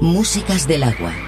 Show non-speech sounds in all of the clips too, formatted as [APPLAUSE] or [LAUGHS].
Músicas del agua.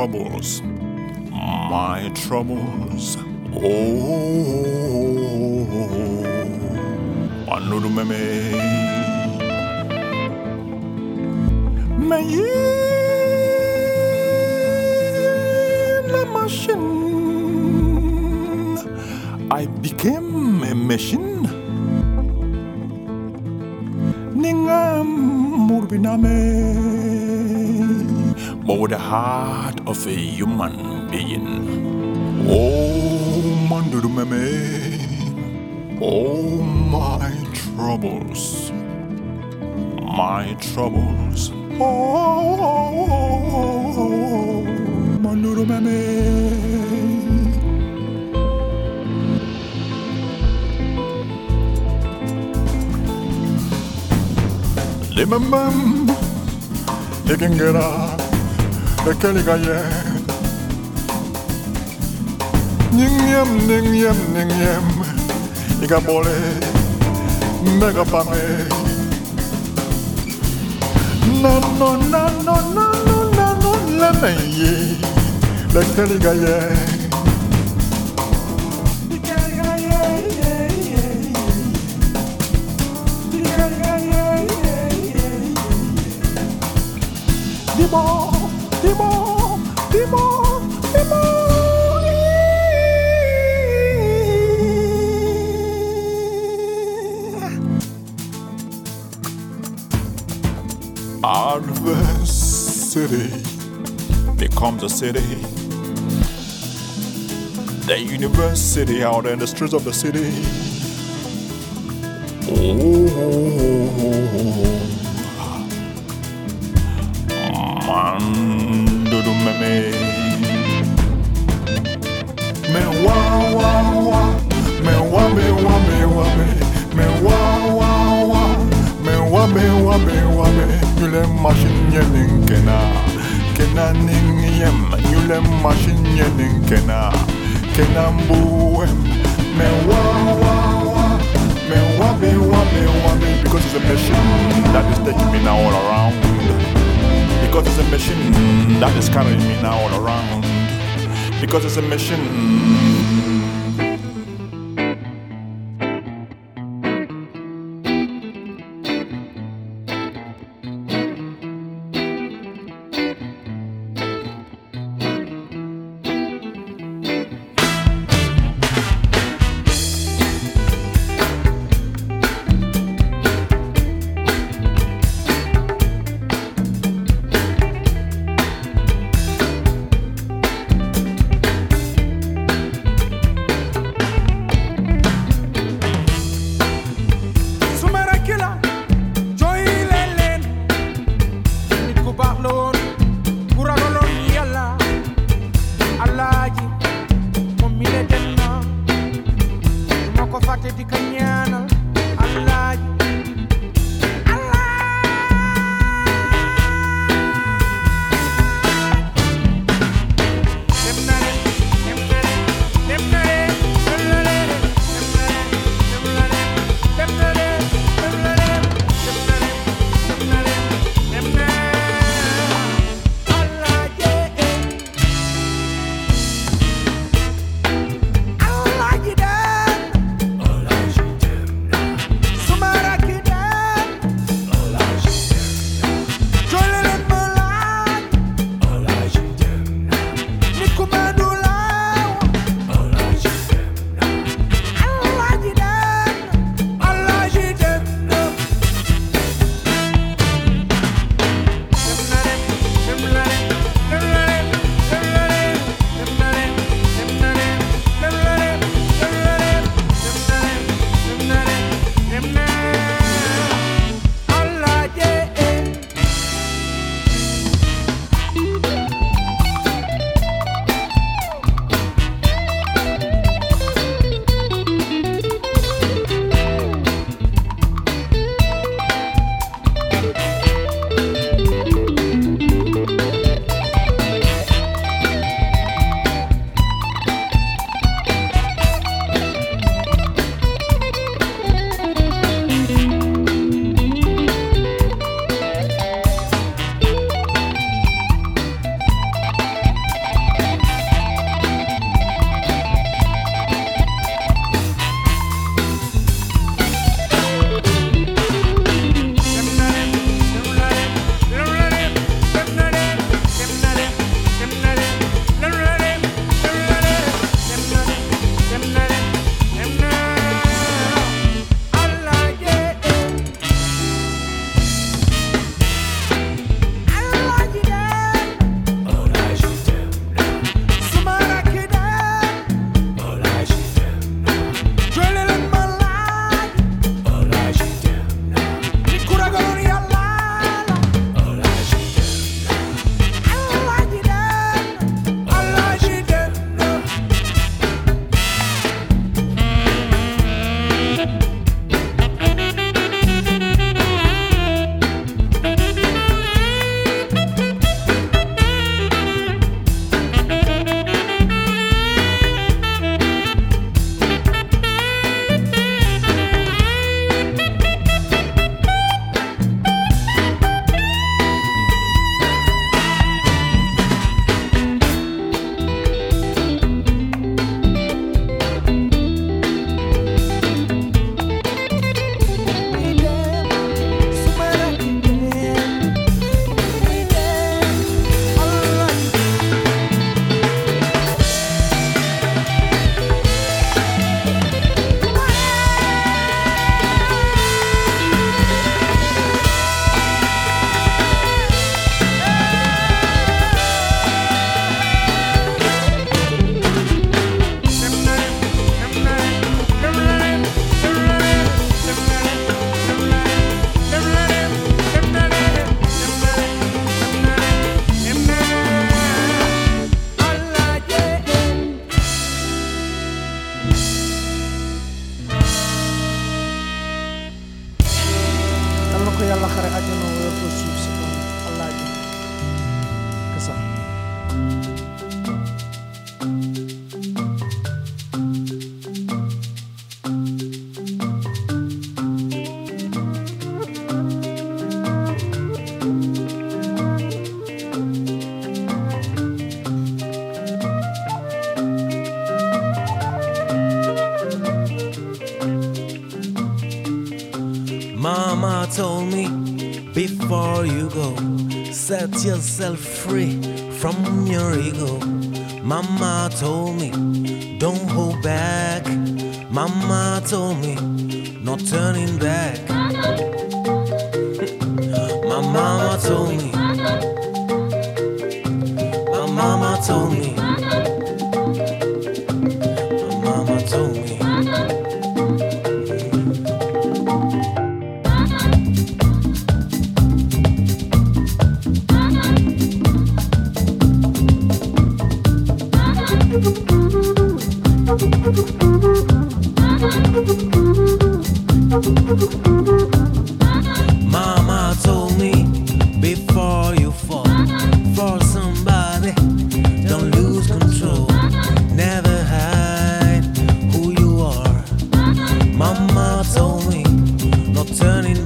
Troubles. My troubles. Oh, Mondurumame. May la machine. I became a machine. Ningam murbiname. Heart of a human being. Oh, mandurumeme. Oh, my troubles my troubles. Oh, Manuru Meme. Limamam, The Keligaye. Ningyam, ningyam, ningyam, Igabole, Megapame. No, no, no, no, no, no, no, no, lemme ye, le Keligaye. Dimo, Becomes a city. The university out in the streets of the city. Oh, oh, oh, oh ah, Mandudumeme. Yule machine yenin kena, kena ning yem. Yule machine yenin kena, kena mbuem. Me wa wa wa, me wa me wa me wa me. Because it's a machine that is taking me now all around. Because it's a machine that is carrying me now all around. Because it's a machine. yourself free from your ego. Mama told me, don't hold back. Mama told me, not turning back. 这里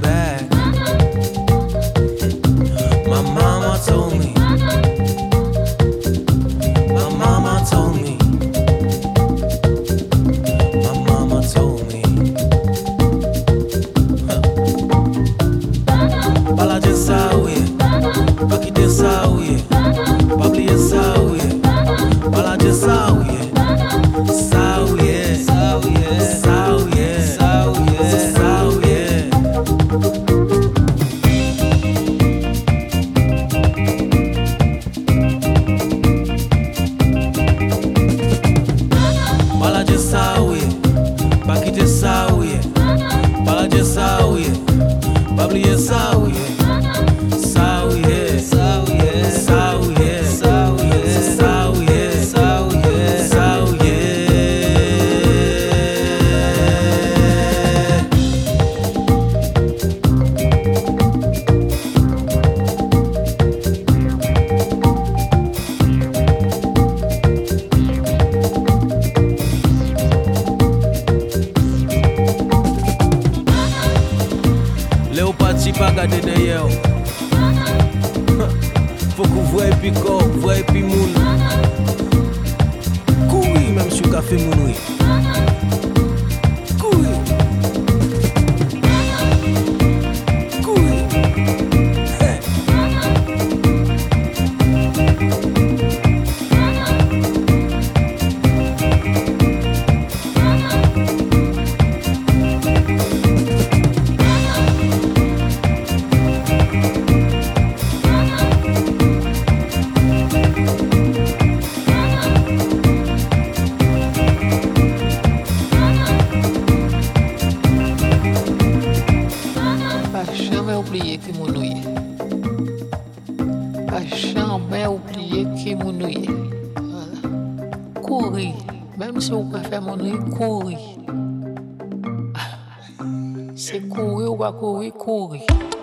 mwen fè moun ri kouri. Ah, se kouri ou pa kouri, kouri.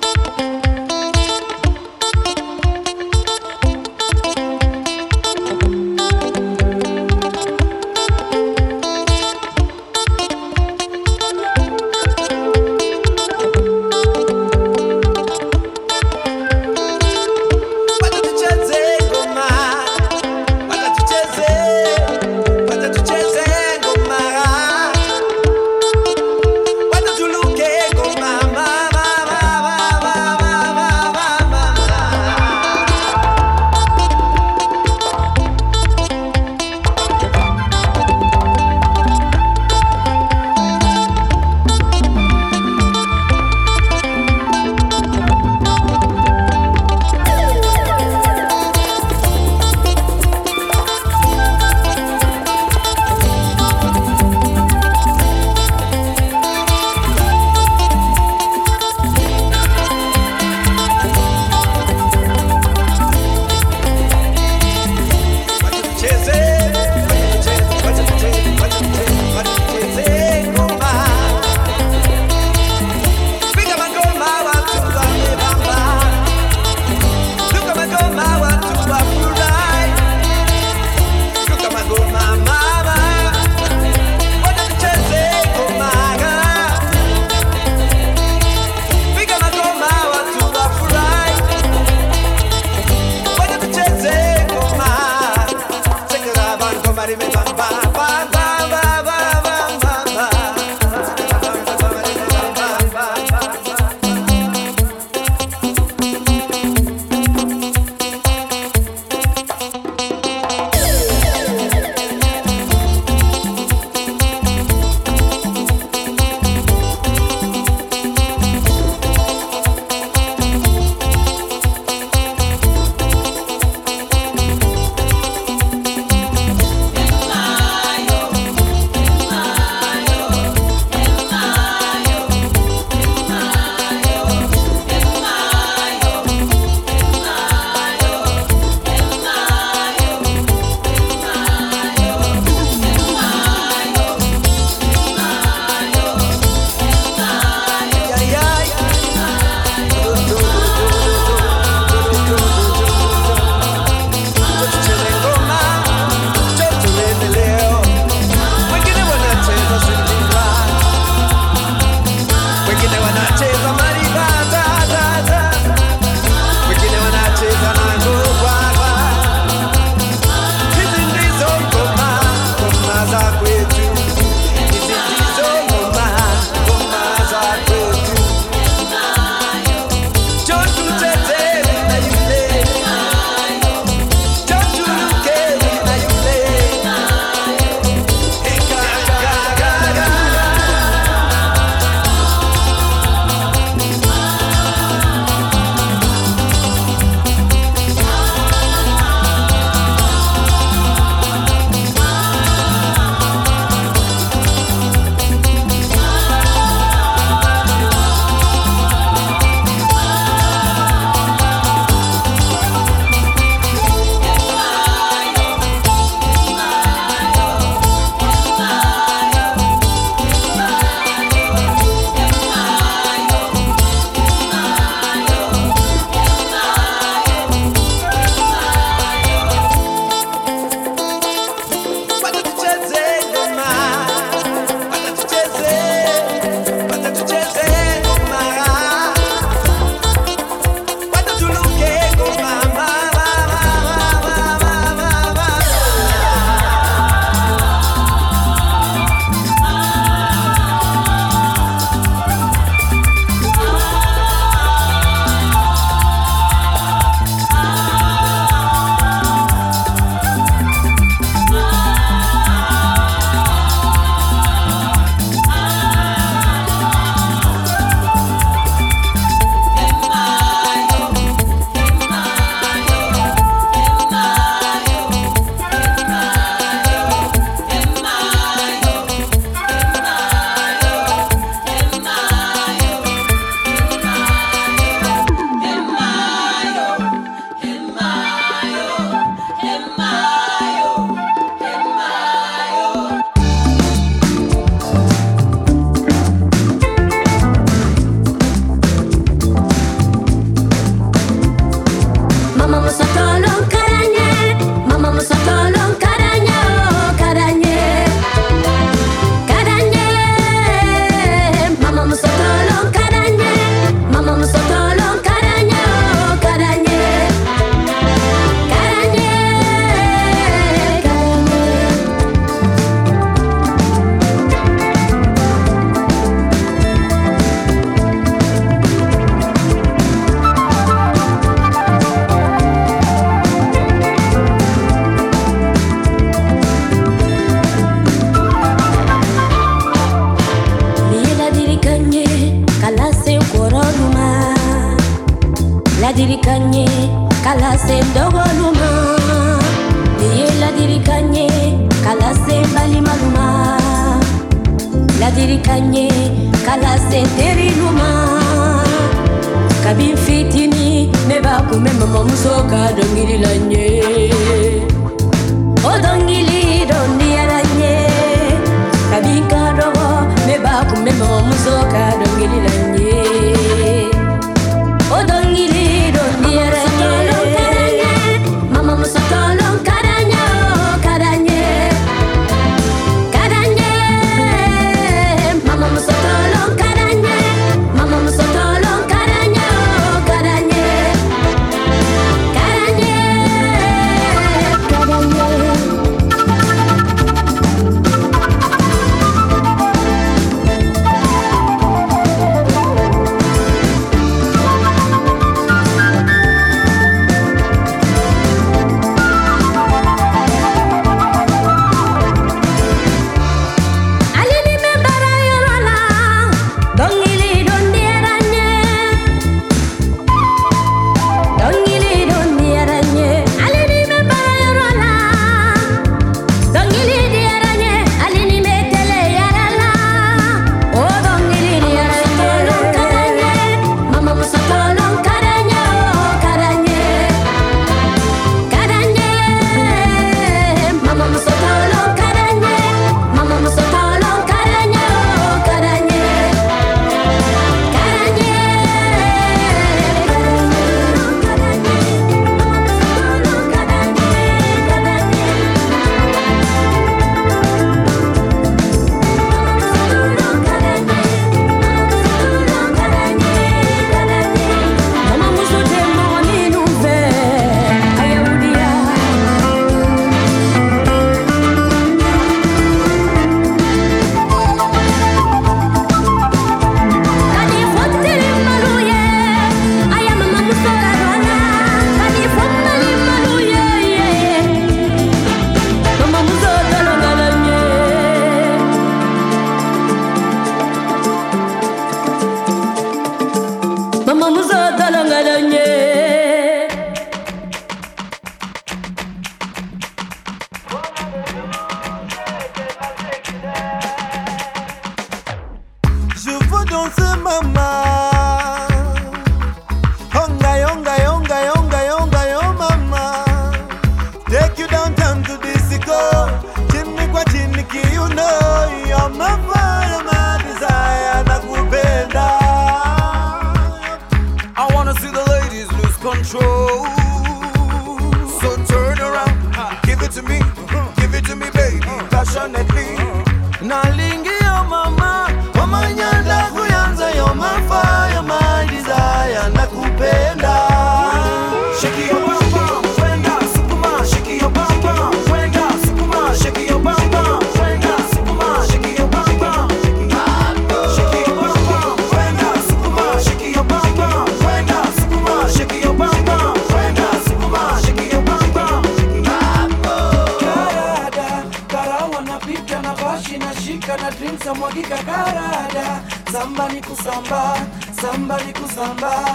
Samba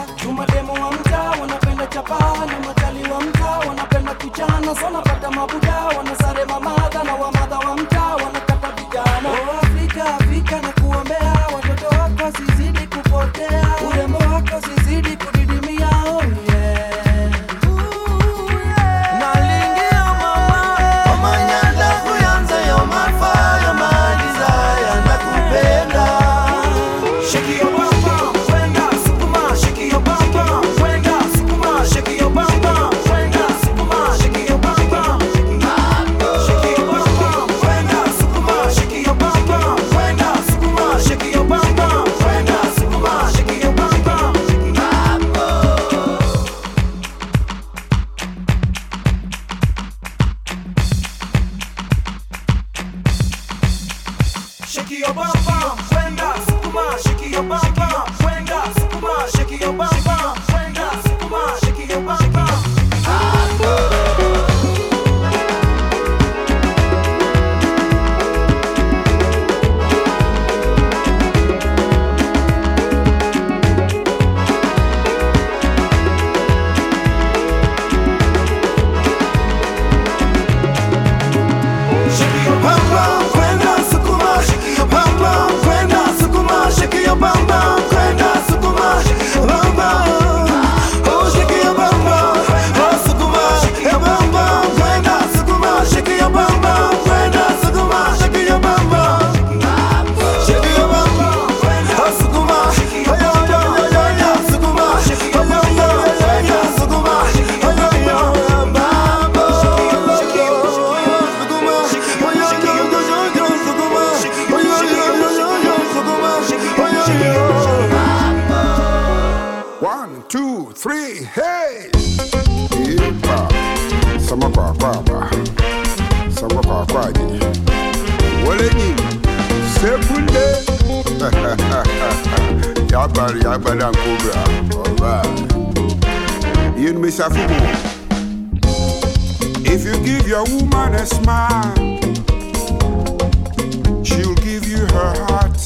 give you her heart.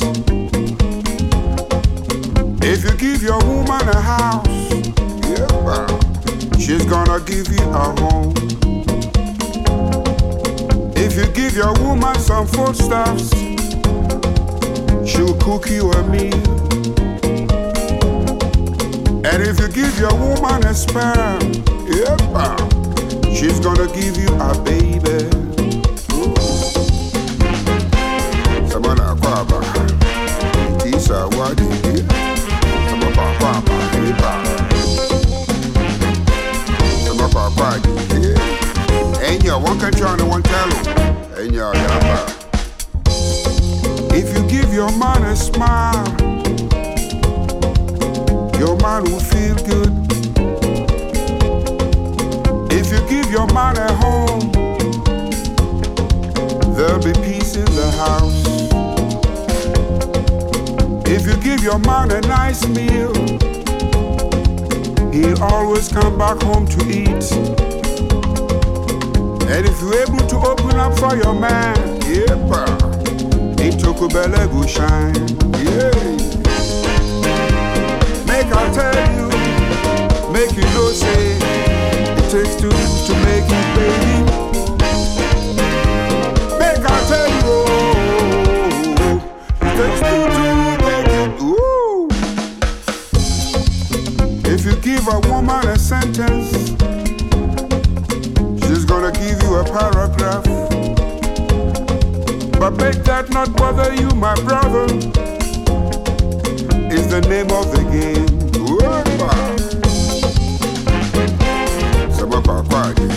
If you give your woman a house One country and one tell Enya yaba If you give your man a smile Your man will feel good If you give your man a home, there'll be peace in the house. If you give your man a nice meal, he'll always come back home to eat. And if you're able to open up for your man, yeah, it took a belly go shine. Yeah. Make I tell you, make you know say it takes two to make it, baby. Paragraph. But make that not bother you, my brother. Is the name of the game. Ooh, Sama kwa kwaje.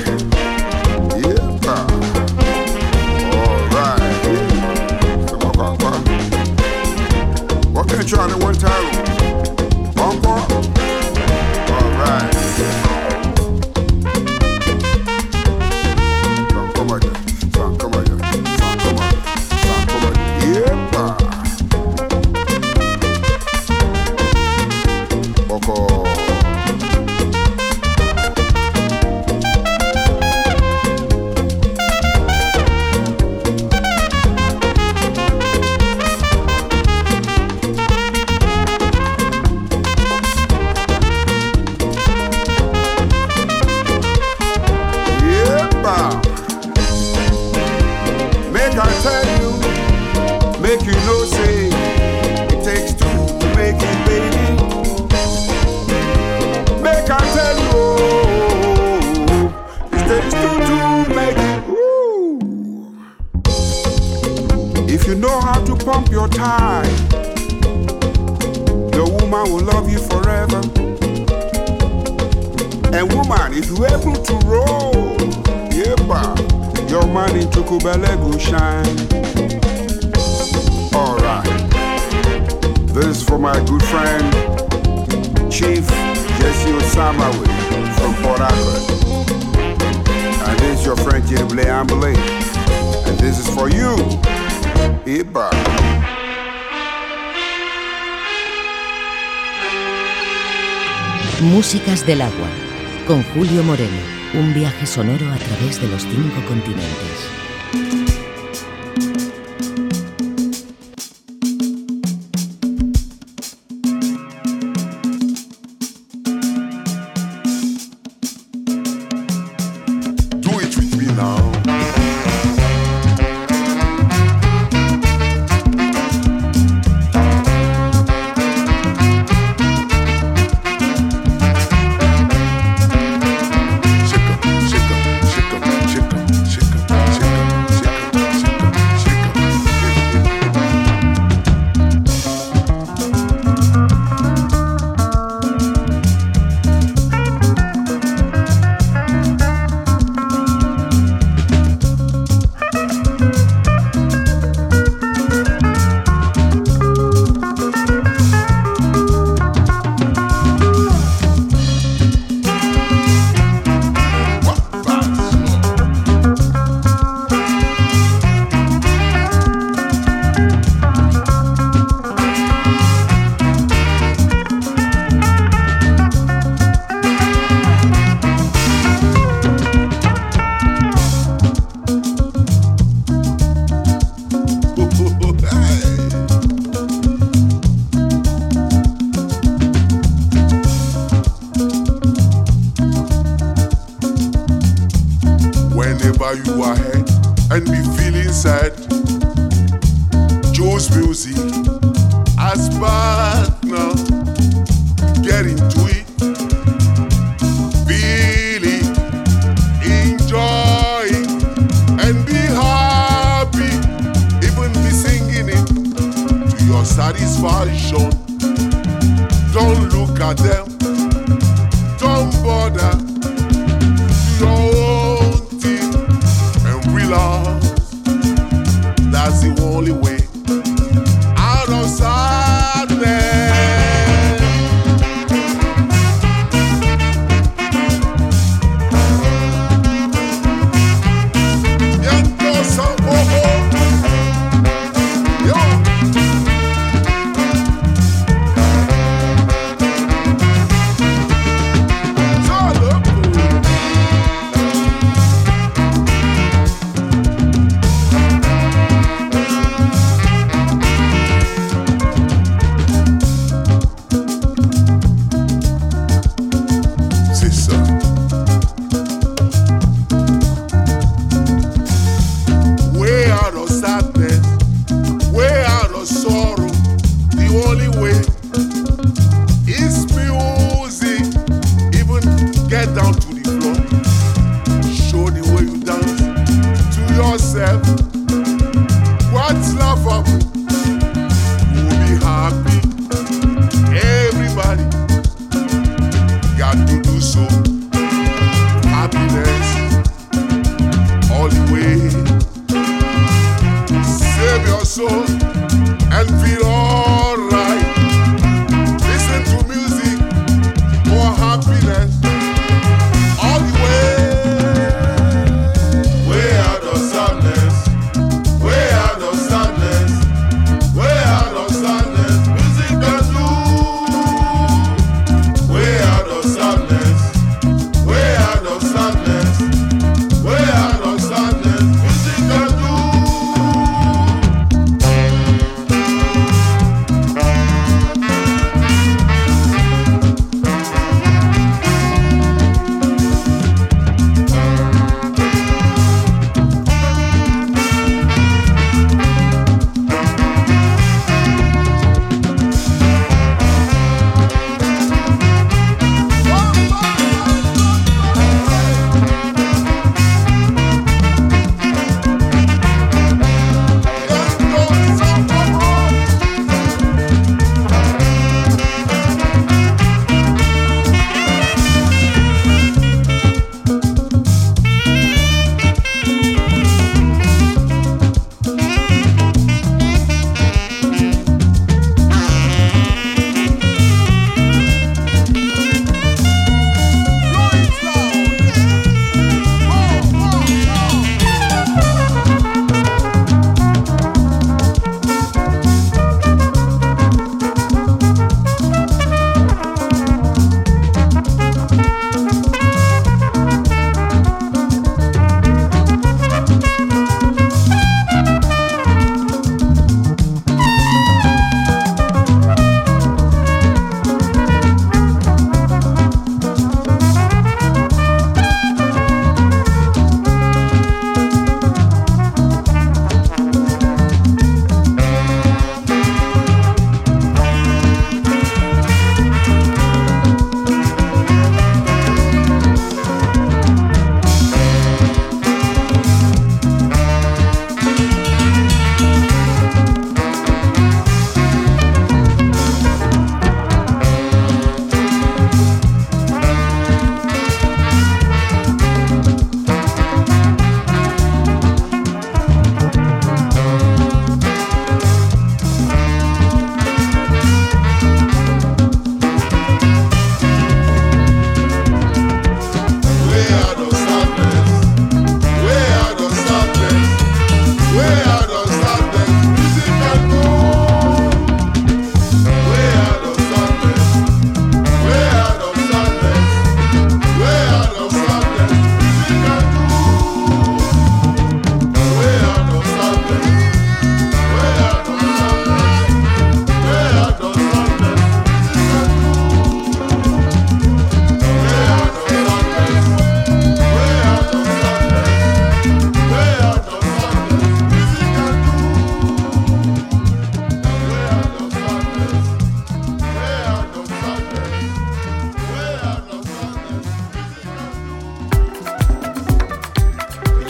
Tell you, make you know, say it takes two to make it, baby. Make I tell you, oh, it takes two to make it. If you know how to pump your tie, your woman will love you forever. And woman, if you able to roll, yeah, your man in Tukubele go shine. Alright. This is for my good friend, Chief Jesse Osama from Port Harcourt. And this is your friend Jebele Ambele. And this is for you. Iba. Músicas del agua, con Julio Moreno, un viaje sonoro a través de los cinco continentes.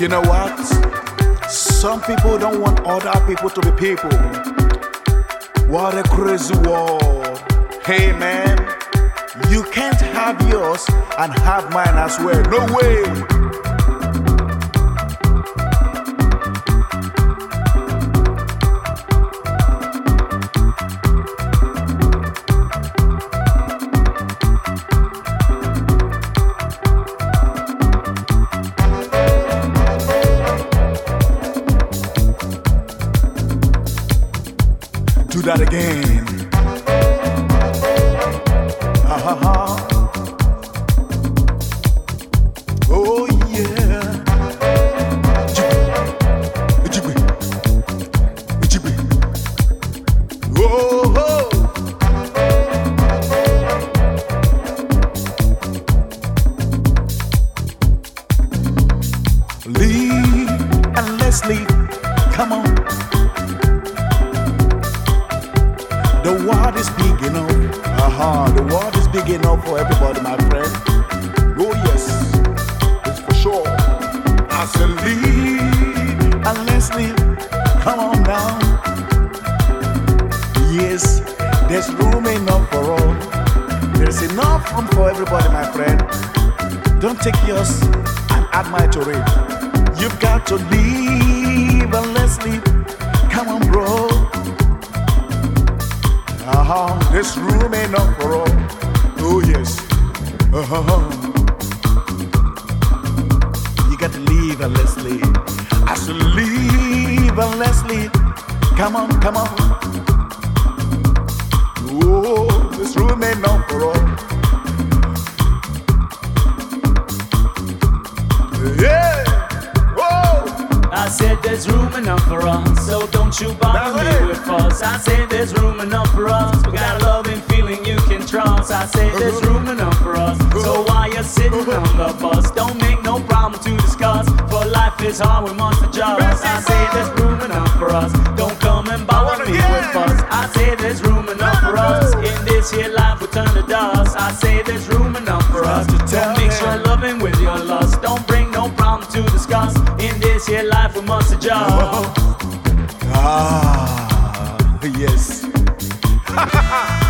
You know what? Some people don't want other people to be people. What a crazy world. Hey man, you can't have yours and have mine as well. No way. Do leave leave. I said leave leave. Come on, come on. Oh, there's room enough for all. Yeah. I said there's room enough for us, so don't you bother That's me it. with fuss. I said there's room enough for us. We got a loving feeling you can trust. I said there's room enough for us. So while you're sitting on the bus, don't make no problem to discuss. For life is hard, we must adjust. I say there's room enough for us. Don't come and bother me with fuss. I say there's room enough for us. In this here life we turn to dust. I say there's room enough for us. Don't mix your loving with your lust. Don't bring no problem to In this here life we must adjust. Ah, yes. [LAUGHS]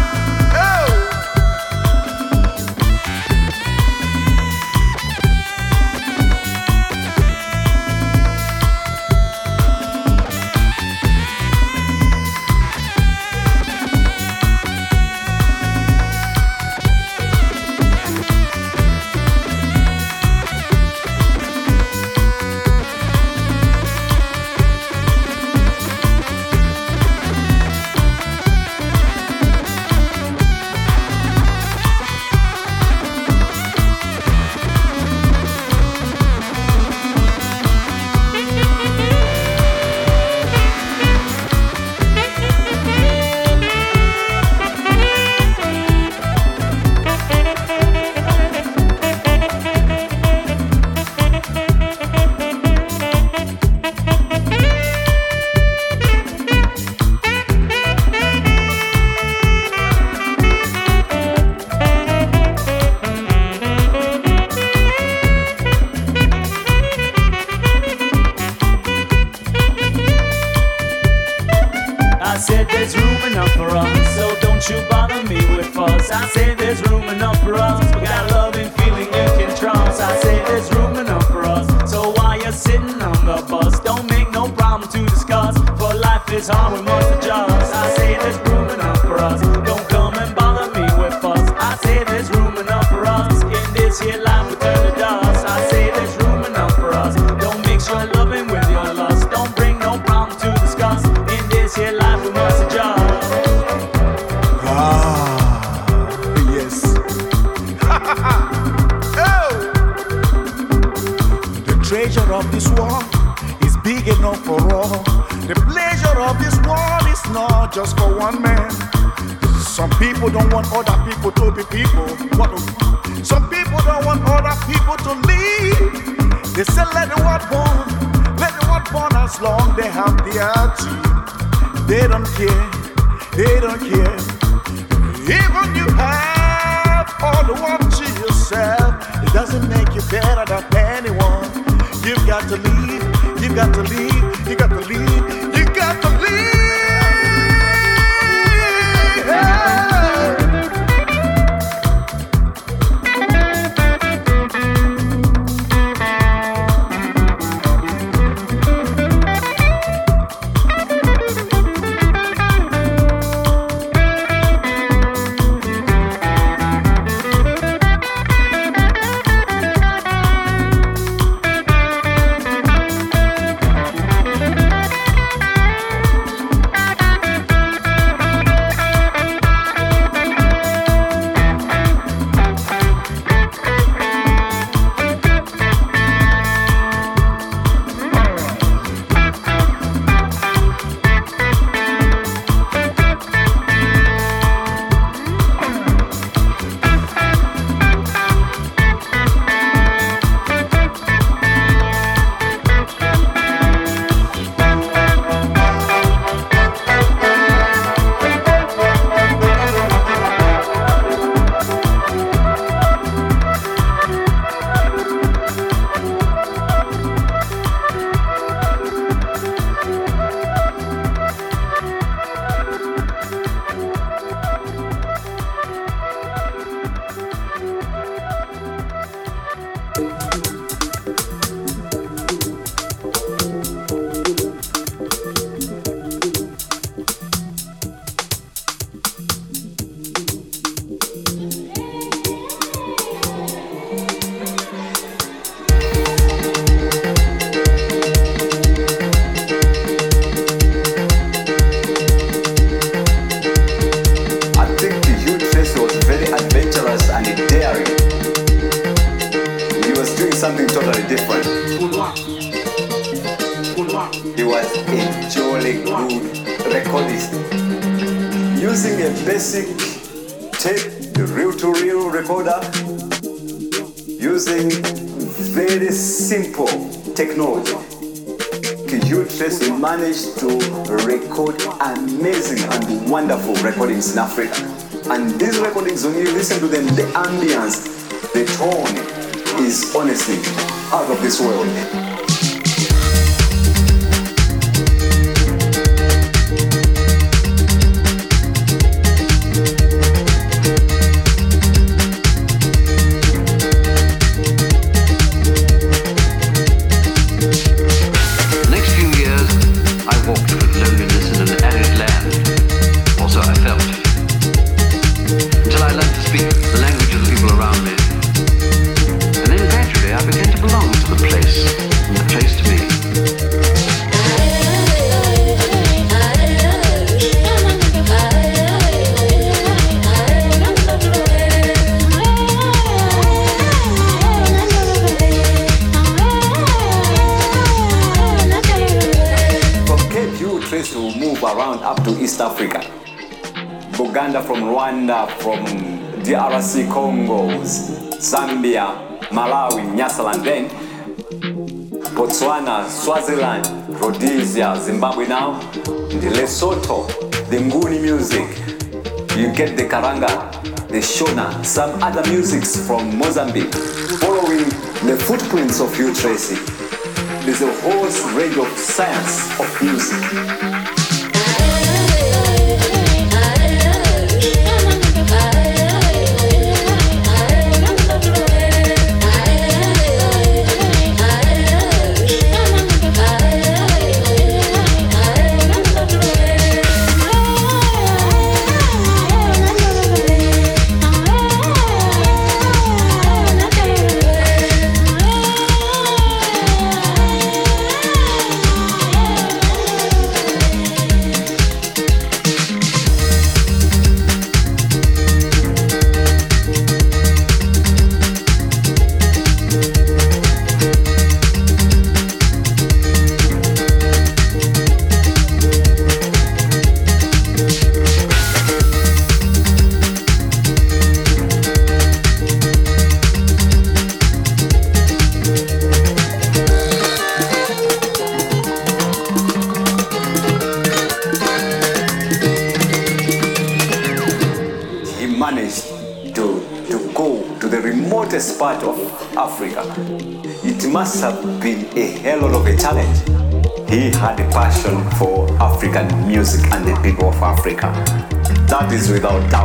amazing and wonderful recordings in Africa. And these recordings, when you listen to them, the ambience, the tone is honestly out of this world. DRC Congo, Zambia, Malawi, Nyasaland, then Botswana, Swaziland, Rhodesia, Zimbabwe now, the Lesotho, the Nguni music. You get the Karanga, the Shona, some other musics from Mozambique. Following the footprints of Hugh Tracey, there's a whole range of science of music. Africa. That is without doubt.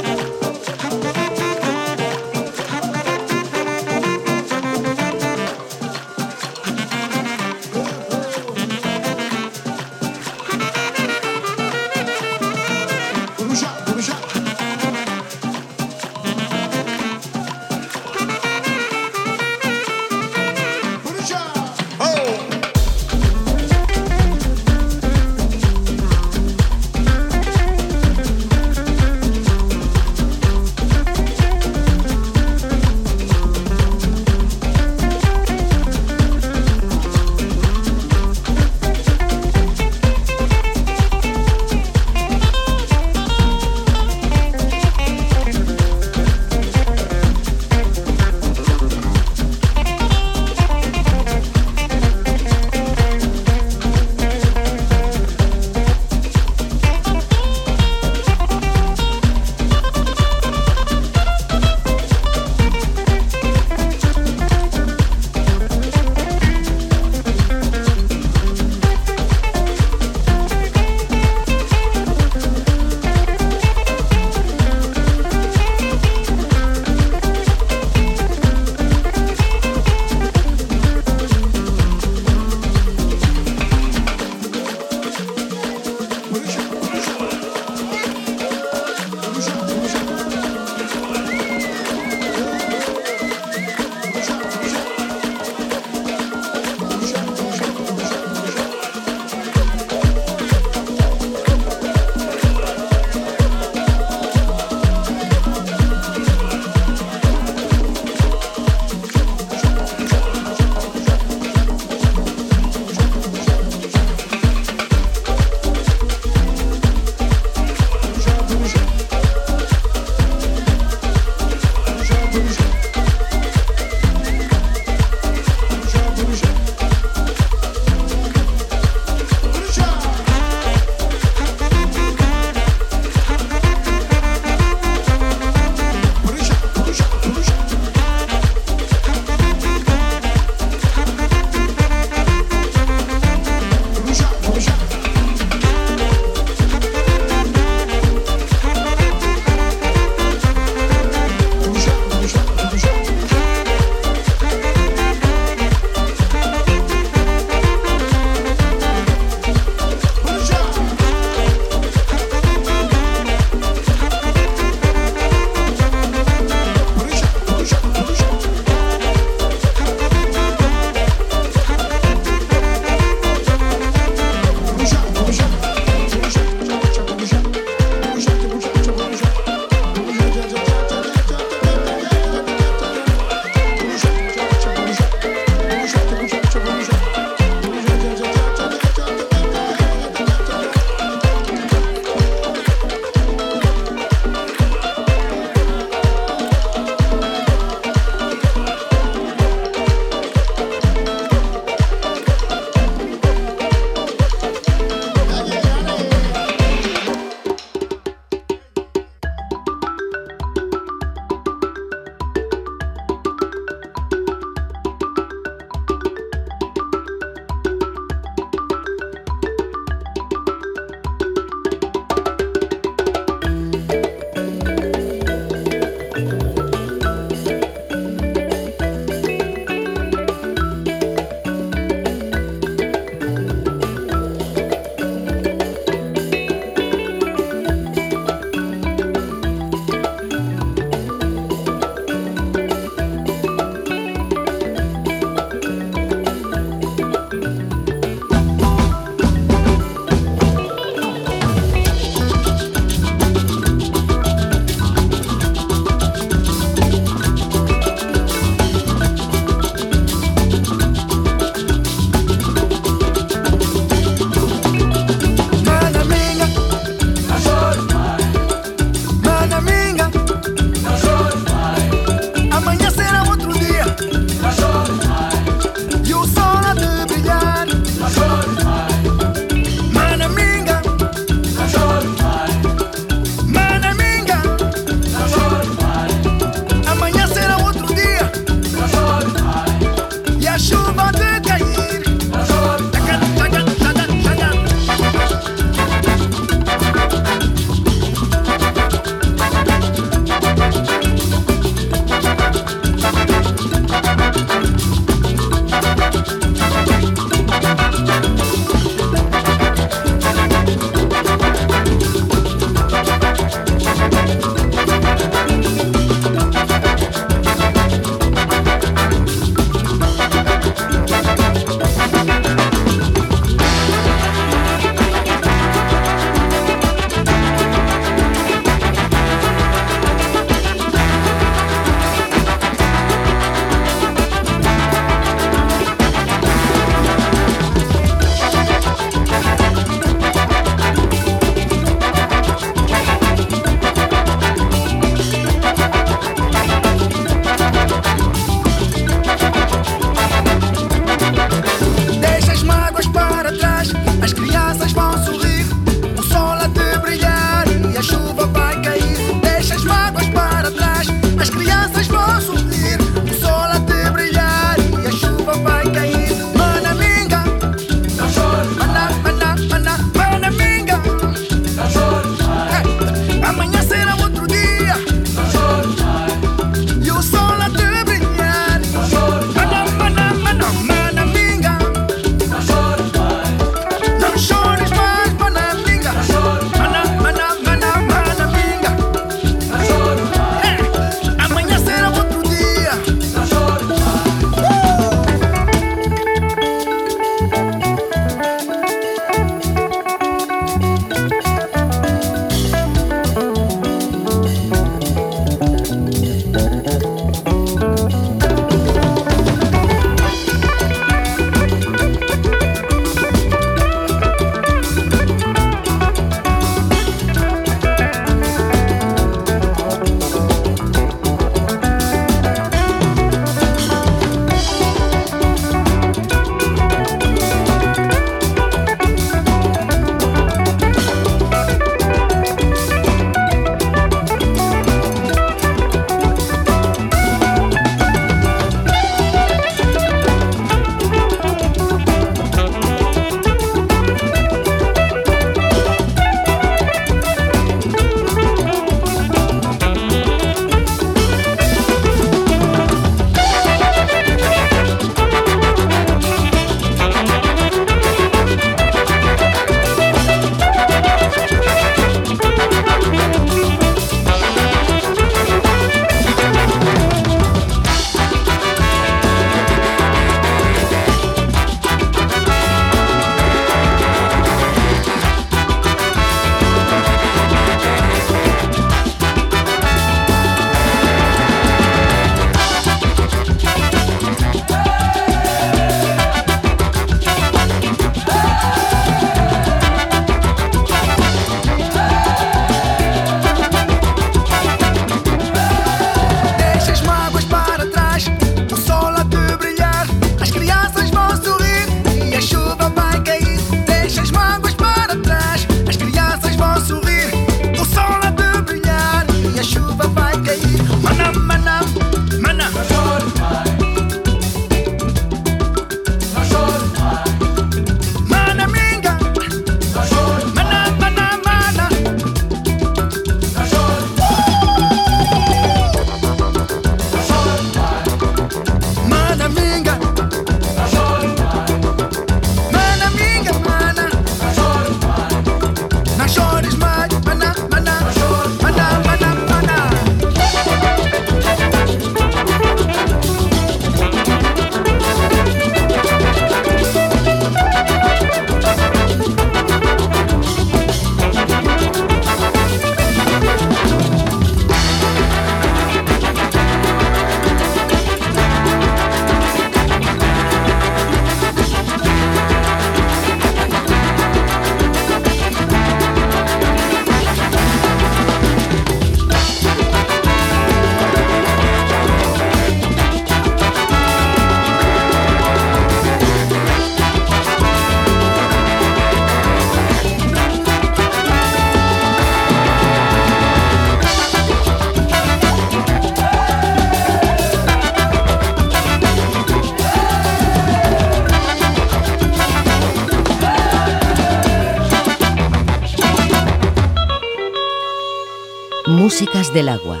Del agua,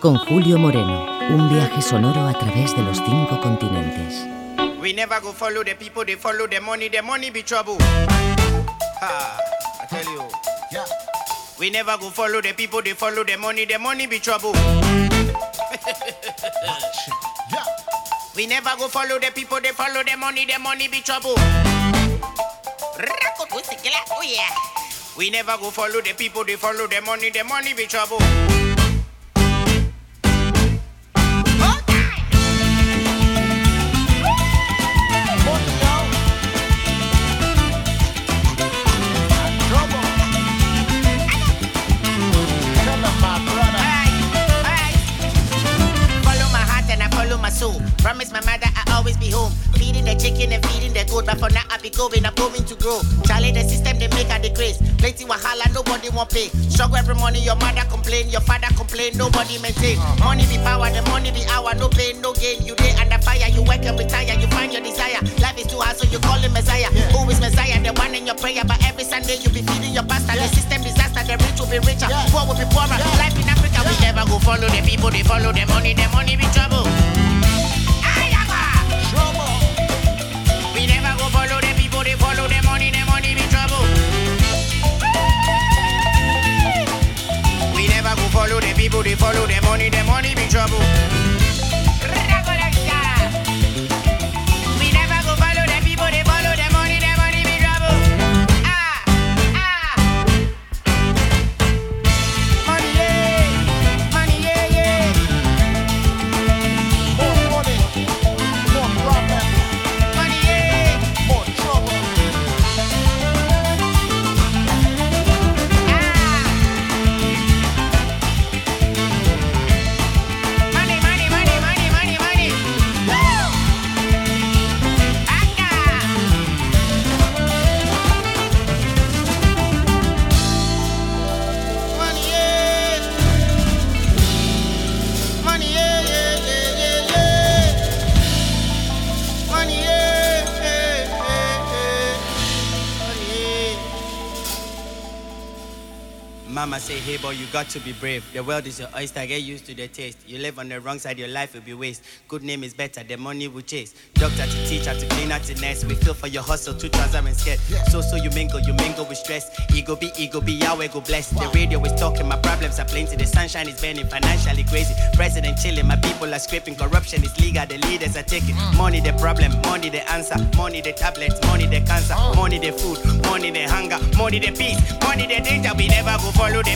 con Julio Moreno, un viaje sonoro a través de los cinco continentes. We never go follow the people, they follow the money, the money be trouble. Ha, I tell you. Yeah. We never go follow the people, they follow the money, the money be trouble. [LAUGHS] yeah. We never go follow the people, they follow the money, the money be trouble. Oh. We never go follow the people, they follow the money, the money be trouble. And feeding the goat. But for now I be going, I'm going to grow. Charlie, the system they make a decrease. Plenty wahala, nobody want pay. Struggle every morning, your mother complain, your father complain, nobody maintain. Money be power, the money be hour, no pain, no gain. You day under fire, you work and retire, you find your desire. Life is too hard, so you call him Messiah. Who is Messiah? The one in your prayer, but every Sunday you be feeding your pastor. The system disaster, the rich will be richer, poor will be poorer. Life in Africa, we never go follow the people, they follow the money, the money be trouble. We never go follow the people, they follow the money, the money be trouble. We never go follow people, they follow money, money be trouble. Say, hey boy, you got to be brave. The world is your oyster, get used to the taste. You live on the wrong side, your life will be waste. Good name is better, the money will chase. Doctor to teacher to cleaner to nurse. We feel for your hustle, two and skirt. So so you mingle, you mingle with stress. Ego be ego be Yahweh go bless. The radio is talking, my problems are plenty. The sunshine is burning, financially crazy. President chilling, my people are scraping. Corruption is legal, the leaders are taking. Money the problem, money the answer. Money the tablets, money the cancer. Money the food, money the hunger. Money the peace, money the danger. We never go follow the